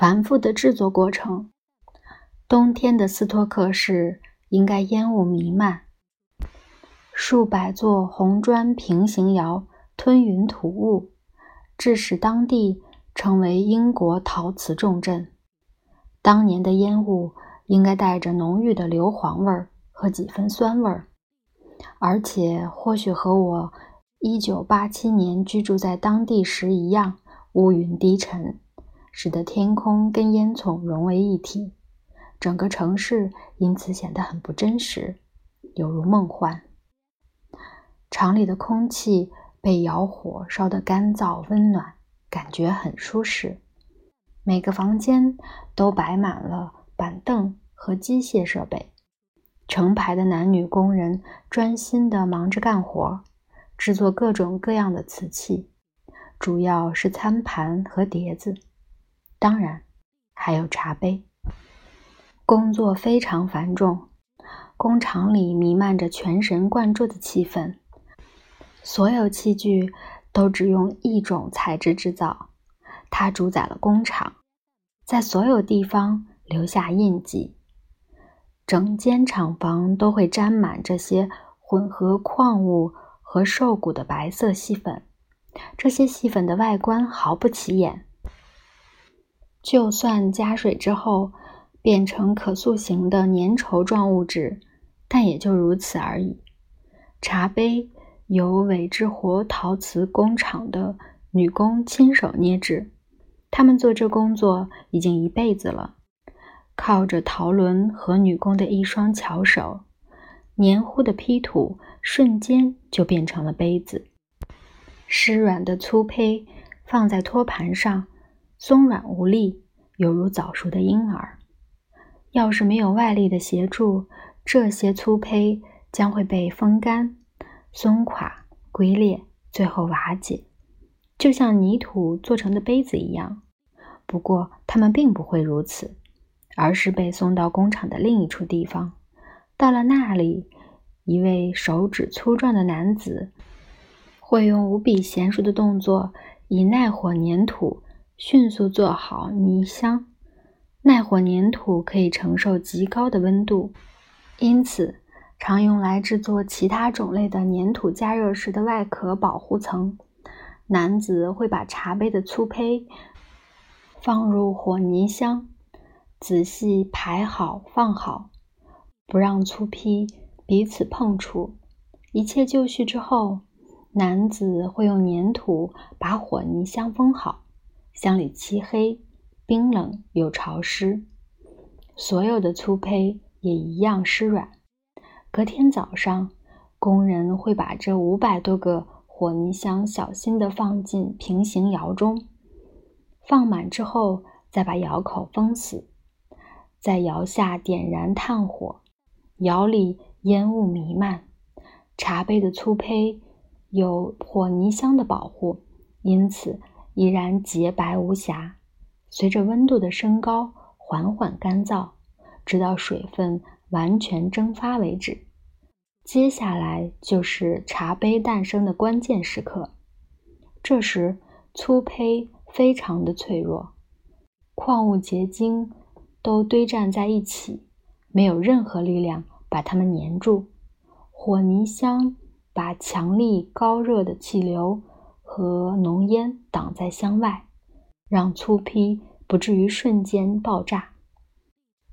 繁复的制作过程。冬天的斯托克市应该烟雾弥漫，数百座红砖平行窑吞云吐雾，致使当地成为英国陶瓷重镇。当年的烟雾应该带着浓郁的硫磺味儿和几分酸味儿，而且或许和我1987年居住在当地时一样，乌云低沉。使得天空跟烟囱融为一体，整个城市因此显得很不真实，犹如梦幻。厂里的空气被窑火烧得干燥温暖，感觉很舒适。每个房间都摆满了板凳和机械设备，成排的男女工人专心地忙着干活，制作各种各样的瓷器，主要是餐盘和碟子。当然，还有茶杯。工作非常繁重，工厂里弥漫着全神贯注的气氛。所有器具都只用一种材质制造，它主宰了工厂，在所有地方留下印记。整间厂房都会沾满这些混合矿物和兽骨的白色细粉，这些细粉的外观毫不起眼。就算加水之后变成可塑形的粘稠状物质，但也就如此而已。茶杯由尾之活陶瓷工厂的女工亲手捏制，她们做这工作已经一辈子了。靠着陶轮和女工的一双巧手，黏糊的坯土瞬间就变成了杯子。湿软的粗胚放在托盘上。松软无力，犹如早熟的婴儿。要是没有外力的协助，这些粗胚将会被风干、松垮、龟裂，最后瓦解，就像泥土做成的杯子一样。不过，它们并不会如此，而是被送到工厂的另一处地方。到了那里，一位手指粗壮的男子会用无比娴熟的动作，以耐火粘土。迅速做好泥箱，耐火粘土可以承受极高的温度，因此常用来制作其他种类的粘土加热时的外壳保护层。男子会把茶杯的粗胚放入火泥箱，仔细排好放好，不让粗坯彼此碰触。一切就绪之后，男子会用粘土把火泥箱封好。箱里漆黑、冰冷又潮湿，所有的粗胚也一样湿软。隔天早上，工人会把这五百多个火泥箱小心地放进平行窑中，放满之后，再把窑口封死，在窑下点燃炭火，窑里烟雾弥漫。茶杯的粗胚有火泥箱的保护，因此。依然洁白无瑕，随着温度的升高，缓缓干燥，直到水分完全蒸发为止。接下来就是茶杯诞生的关键时刻。这时，粗胚非常的脆弱，矿物结晶都堆栈在一起，没有任何力量把它们粘住。火泥箱把强力高热的气流。和浓烟挡在箱外，让粗坯不至于瞬间爆炸。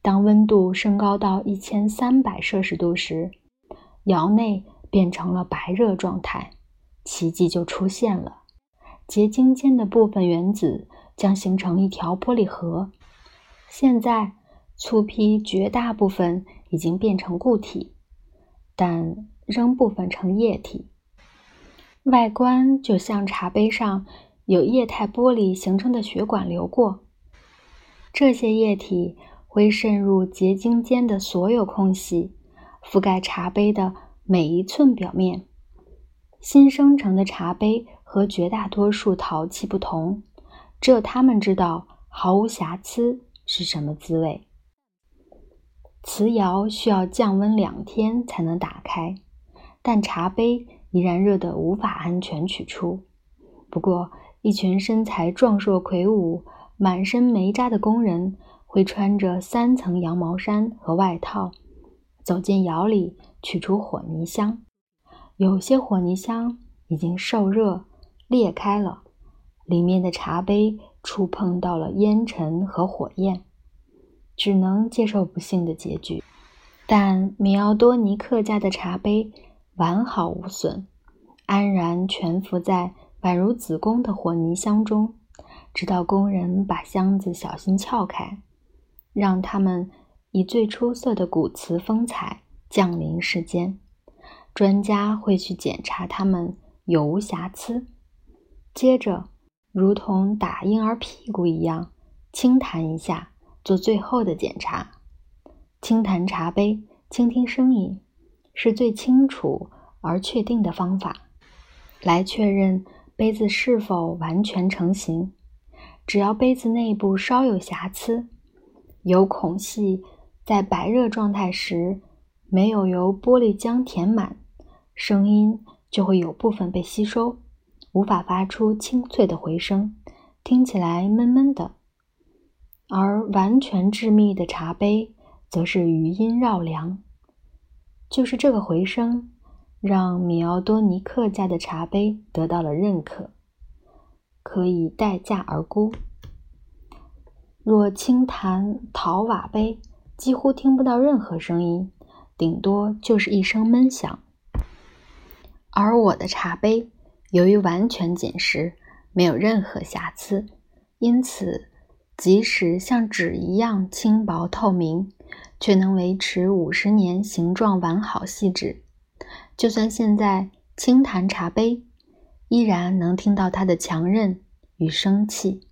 当温度升高到一千三百摄氏度时，窑内变成了白热状态，奇迹就出现了。结晶间的部分原子将形成一条玻璃盒。现在，粗坯绝大部分已经变成固体，但仍部分成液体。外观就像茶杯上有液态玻璃形成的血管流过，这些液体会渗入结晶间的所有空隙，覆盖茶杯的每一寸表面。新生成的茶杯和绝大多数陶器不同，只有他们知道毫无瑕疵是什么滋味。瓷窑需要降温两天才能打开，但茶杯。依然热得无法安全取出。不过，一群身材壮硕、魁梧、满身煤渣的工人会穿着三层羊毛衫和外套，走进窑里取出火泥箱。有些火泥箱已经受热裂开了，里面的茶杯触碰到了烟尘和火焰，只能接受不幸的结局。但米奥多尼克家的茶杯完好无损，安然蜷伏在宛如子宫的火泥箱中。直到工人把箱子小心撬开，让他们以最出色的古瓷风采降临世间。专家会去检查它们有无瑕疵，接着如同打婴儿屁股一样轻弹一下，做最后的检查。轻弹茶杯，倾听声音，是最清楚而确定的方法，来确认杯子是否完全成型。只要杯子内部稍有瑕疵，有孔隙，在白热状态时没有由玻璃浆填满，声音就会有部分被吸收，无法发出清脆的回声，听起来闷闷的。而完全致密的茶杯则是余音绕梁，就是这个回声，让米奥多尼克家的茶杯得到了认可。可以待价而沽。若轻弹陶瓦杯，几乎听不到任何声音，顶多就是一声闷响。而我的茶杯由于完全紧实，没有任何瑕疵，因此即使像纸一样轻薄透明，却能维持五十年形状完好细致。就算现在轻弹茶杯。依然能听到它的强韧与生气。